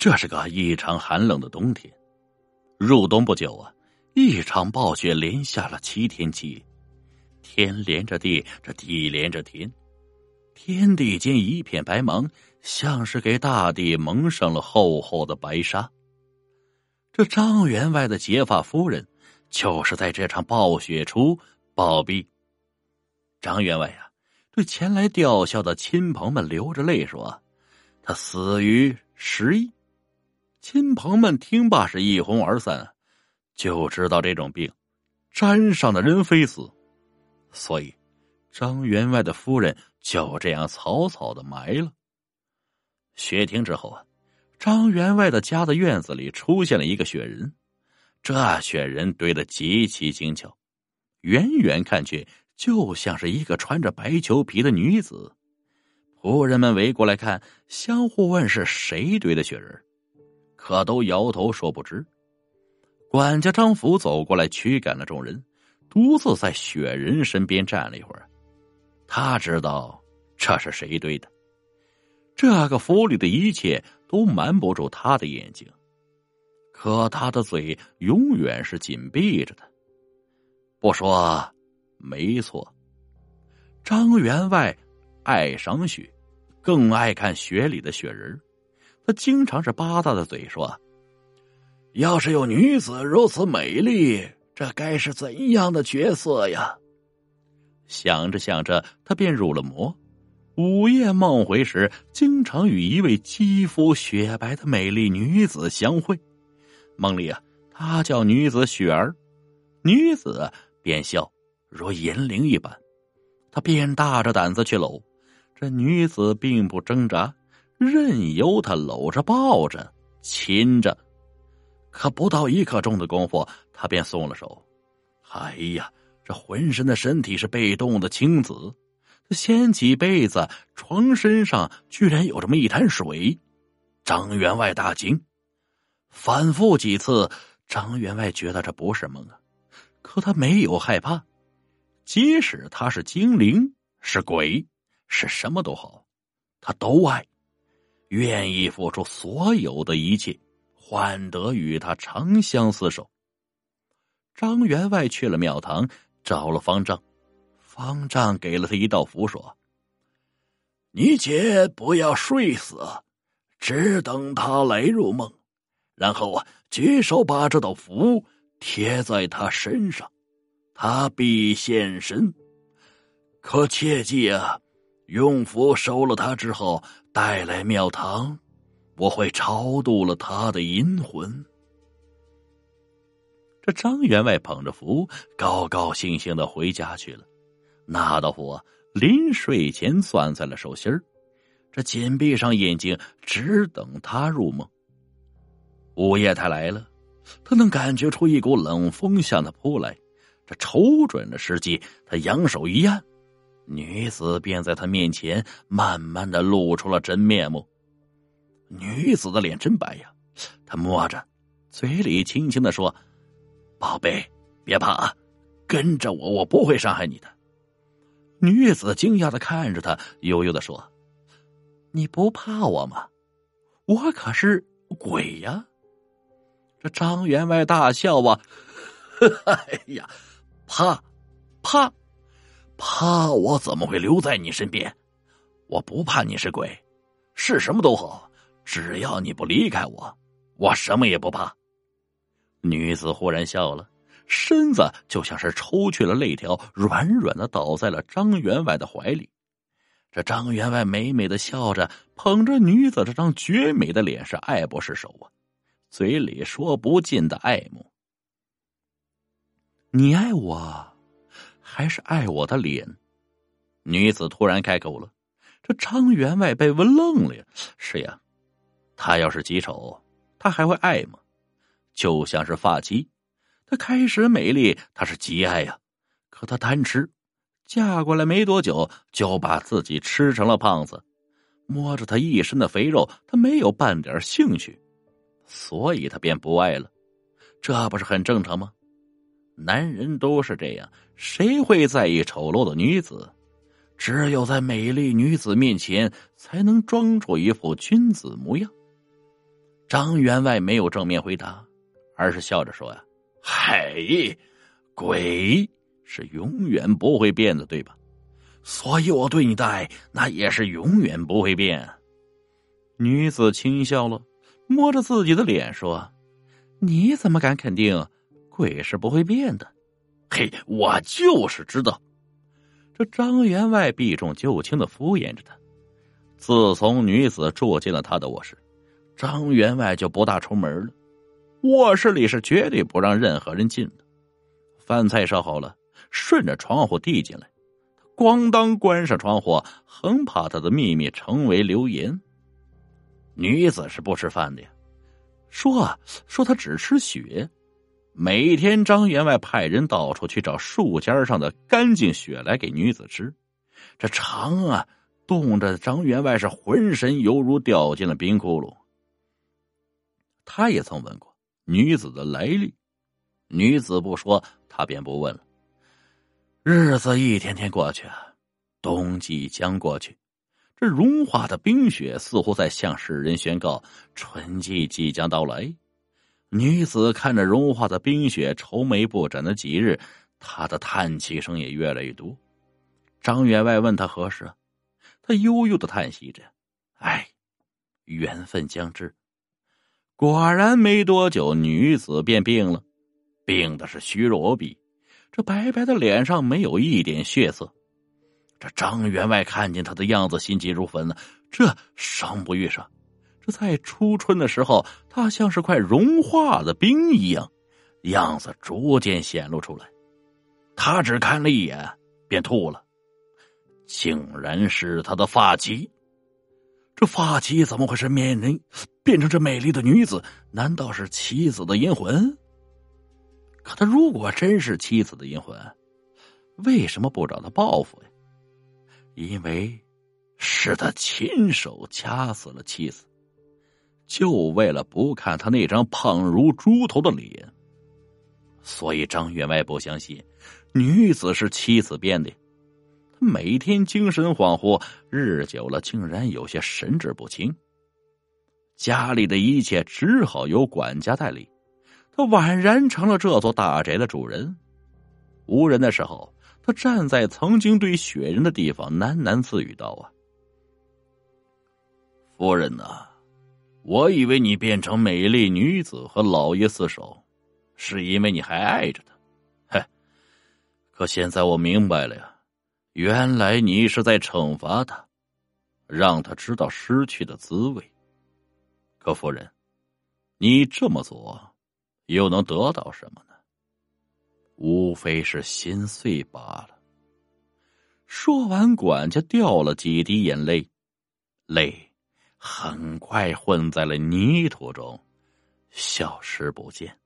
这是个异常寒冷的冬天，入冬不久啊，一场暴雪连下了七天七夜，天连着地，这地连着天，天地间一片白茫，像是给大地蒙上了厚厚的白纱。这张员外的结发夫人，就是在这场暴雪初暴毙。张员外呀，对前来吊孝的亲朋们流着泪说：“他死于十一。”亲朋们听罢是一哄而散，就知道这种病，沾上的人非死，所以张员外的夫人就这样草草的埋了。雪停之后啊，张员外的家的院子里出现了一个雪人，这雪人堆的极其精巧，远远看去就像是一个穿着白裘皮的女子。仆人们围过来看，相互问是谁堆的雪人。可都摇头说不知。管家张福走过来驱赶了众人，独自在雪人身边站了一会儿。他知道这是谁堆的，这个府里的一切都瞒不住他的眼睛，可他的嘴永远是紧闭着的。不说，没错。张员外爱赏雪，更爱看雪里的雪人他经常是吧嗒的嘴说：“要是有女子如此美丽，这该是怎样的角色呀？”想着想着，他便入了魔。午夜梦回时，经常与一位肌肤雪白的美丽女子相会。梦里啊，他叫女子雪儿，女子便笑如银铃一般。他便大着胆子去搂，这女子并不挣扎。任由他搂着、抱着、亲着，可不到一刻钟的功夫，他便松了手。哎呀，这浑身的身体是被冻的青紫。掀起被子，床身上居然有这么一滩水。张员外大惊，反复几次，张员外觉得这不是梦啊。可他没有害怕，即使他是精灵、是鬼、是什么都好，他都爱。愿意付出所有的一切，换得与他长相厮守。张员外去了庙堂，找了方丈，方丈给了他一道符，说：“你且不要睡死，只等他来入梦，然后啊，举手把这道符贴在他身上，他必现身。可切记啊，用符收了他之后。”带来庙堂，我会超度了他的阴魂。这张员外捧着符，高高兴兴的回家去了。那道符临睡前攥在了手心儿，这紧闭上眼睛，只等他入梦。午夜他来了，他能感觉出一股冷风向他扑来，这瞅准了时机，他扬手一按。女子便在他面前慢慢的露出了真面目。女子的脸真白呀，他摸着，嘴里轻轻的说：“宝贝，别怕，跟着我，我不会伤害你的。”女子惊讶的看着他，悠悠的说：“你不怕我吗？我可是鬼呀！”这张员外大笑啊，哎呀，怕，怕。怕我怎么会留在你身边？我不怕你是鬼，是什么都好，只要你不离开我，我什么也不怕。女子忽然笑了，身子就像是抽去了肋条，软软的倒在了张员外的怀里。这张员外美美的笑着，捧着女子这张绝美的脸，是爱不释手啊，嘴里说不尽的爱慕。你爱我。还是爱我的脸，女子突然开口了。这张员外被问愣了呀。是呀，他要是极丑，他还会爱吗？就像是发妻，她开始美丽，她是极爱呀。可她贪吃，嫁过来没多久，就把自己吃成了胖子。摸着他一身的肥肉，他没有半点兴趣，所以他便不爱了。这不是很正常吗？男人都是这样，谁会在意丑陋的女子？只有在美丽女子面前，才能装出一副君子模样。张员外没有正面回答，而是笑着说：“呀，嘿，鬼是永远不会变的，对吧？所以我对你的爱，那也是永远不会变。”女子轻笑了，摸着自己的脸说：“你怎么敢肯定鬼是不会变的？”嘿，我就是知道。这张员外避重就轻的敷衍着他。自从女子住进了他的卧室。张员外就不大出门了，卧室里是绝对不让任何人进的。饭菜烧好了，顺着窗户递进来，咣当关上窗户，很怕他的秘密成为流言。女子是不吃饭的呀，说啊说她只吃血。每天张员外派人到处去找树尖上的干净雪来给女子吃，这肠啊冻着张员外是浑身犹如掉进了冰窟窿。他也曾问过女子的来历，女子不说，他便不问了。日子一天天过去，冬季将过去，这融化的冰雪似乎在向世人宣告春季即将到来。女子看着融化的冰雪，愁眉不展的几日，她的叹气声也越来越多。张员外问他何时，他悠悠的叹息着：“唉，缘分将至。”果然没多久，女子便病了，病的是虚弱无比，这白白的脸上没有一点血色。这张员外看见她的样子，心急如焚呢。这伤不愈上，在初春的时候，她像是块融化的冰一样，样子逐渐显露出来。他只看了一眼，便吐了，竟然是他的发妻。这发妻怎么会是面人变成这美丽的女子？难道是妻子的阴魂？可他如果真是妻子的阴魂，为什么不找他报复呀？因为是他亲手掐死了妻子，就为了不看他那张胖如猪头的脸。所以张员外不相信女子是妻子变的。他每天精神恍惚，日久了竟然有些神志不清。家里的一切只好由管家代理，他宛然成了这座大宅的主人。无人的时候，他站在曾经堆雪人的地方，喃喃自语道：“啊，夫人呐，我以为你变成美丽女子和老爷厮守，是因为你还爱着他。嘿，可现在我明白了呀。”原来你是在惩罚他，让他知道失去的滋味。可夫人，你这么做，又能得到什么呢？无非是心碎罢了。说完，管家掉了几滴眼泪，泪很快混在了泥土中，消失不见。